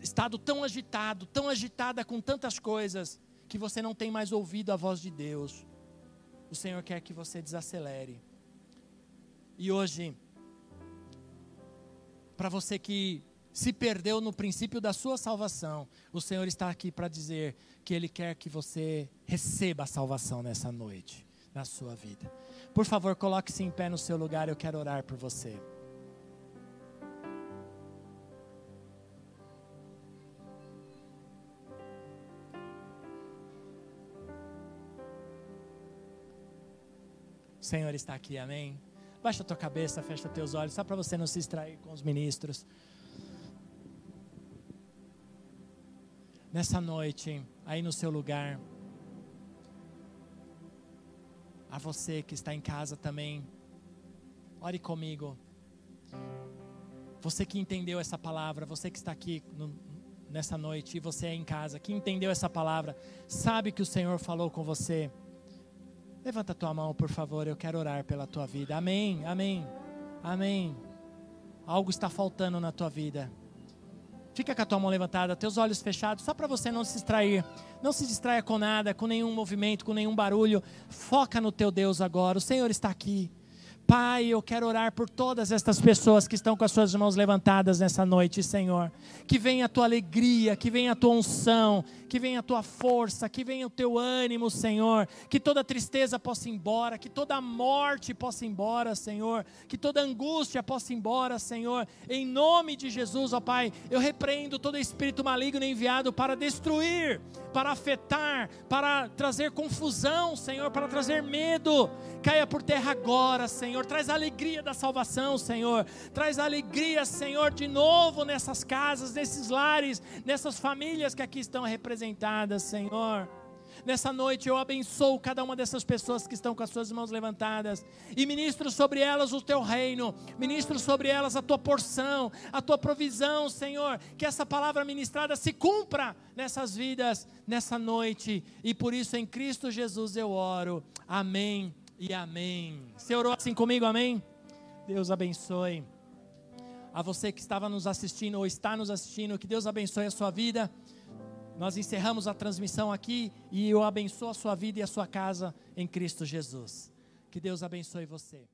estado tão agitado, tão agitada com tantas coisas, que você não tem mais ouvido a voz de Deus. O Senhor quer que você desacelere. E hoje, para você que se perdeu no princípio da sua salvação, o Senhor está aqui para dizer que Ele quer que você receba a salvação nessa noite, na sua vida. Por favor, coloque-se em pé no seu lugar, eu quero orar por você. O Senhor está aqui, amém? Baixa a tua cabeça, fecha teus olhos, só para você não se distrair com os ministros. Nessa noite, aí no seu lugar, a você que está em casa também, ore comigo. Você que entendeu essa palavra, você que está aqui no, nessa noite e você é em casa, que entendeu essa palavra, sabe que o Senhor falou com você Levanta a tua mão, por favor, eu quero orar pela tua vida. Amém, amém, amém. Algo está faltando na tua vida. Fica com a tua mão levantada, teus olhos fechados, só para você não se distrair. Não se distraia com nada, com nenhum movimento, com nenhum barulho. Foca no teu Deus agora. O Senhor está aqui. Pai, eu quero orar por todas estas pessoas que estão com as suas mãos levantadas nessa noite, Senhor. Que venha a tua alegria, que venha a tua unção, que venha a tua força, que venha o teu ânimo, Senhor. Que toda tristeza possa ir embora, que toda morte possa ir embora, Senhor. Que toda angústia possa ir embora, Senhor. Em nome de Jesus, ó Pai, eu repreendo todo espírito maligno enviado para destruir, para afetar, para trazer confusão, Senhor, para trazer medo. Caia por terra agora, Senhor Senhor. Traz a alegria da salvação, Senhor. Traz a alegria, Senhor, de novo nessas casas, nesses lares, nessas famílias que aqui estão representadas, Senhor. Nessa noite eu abençoo cada uma dessas pessoas que estão com as suas mãos levantadas e ministro sobre elas o teu reino, ministro sobre elas a tua porção, a tua provisão, Senhor. Que essa palavra ministrada se cumpra nessas vidas, nessa noite. E por isso em Cristo Jesus eu oro. Amém e amém. Você orou assim comigo, amém? Deus abençoe. A você que estava nos assistindo ou está nos assistindo, que Deus abençoe a sua vida. Nós encerramos a transmissão aqui e eu abençoo a sua vida e a sua casa em Cristo Jesus. Que Deus abençoe você.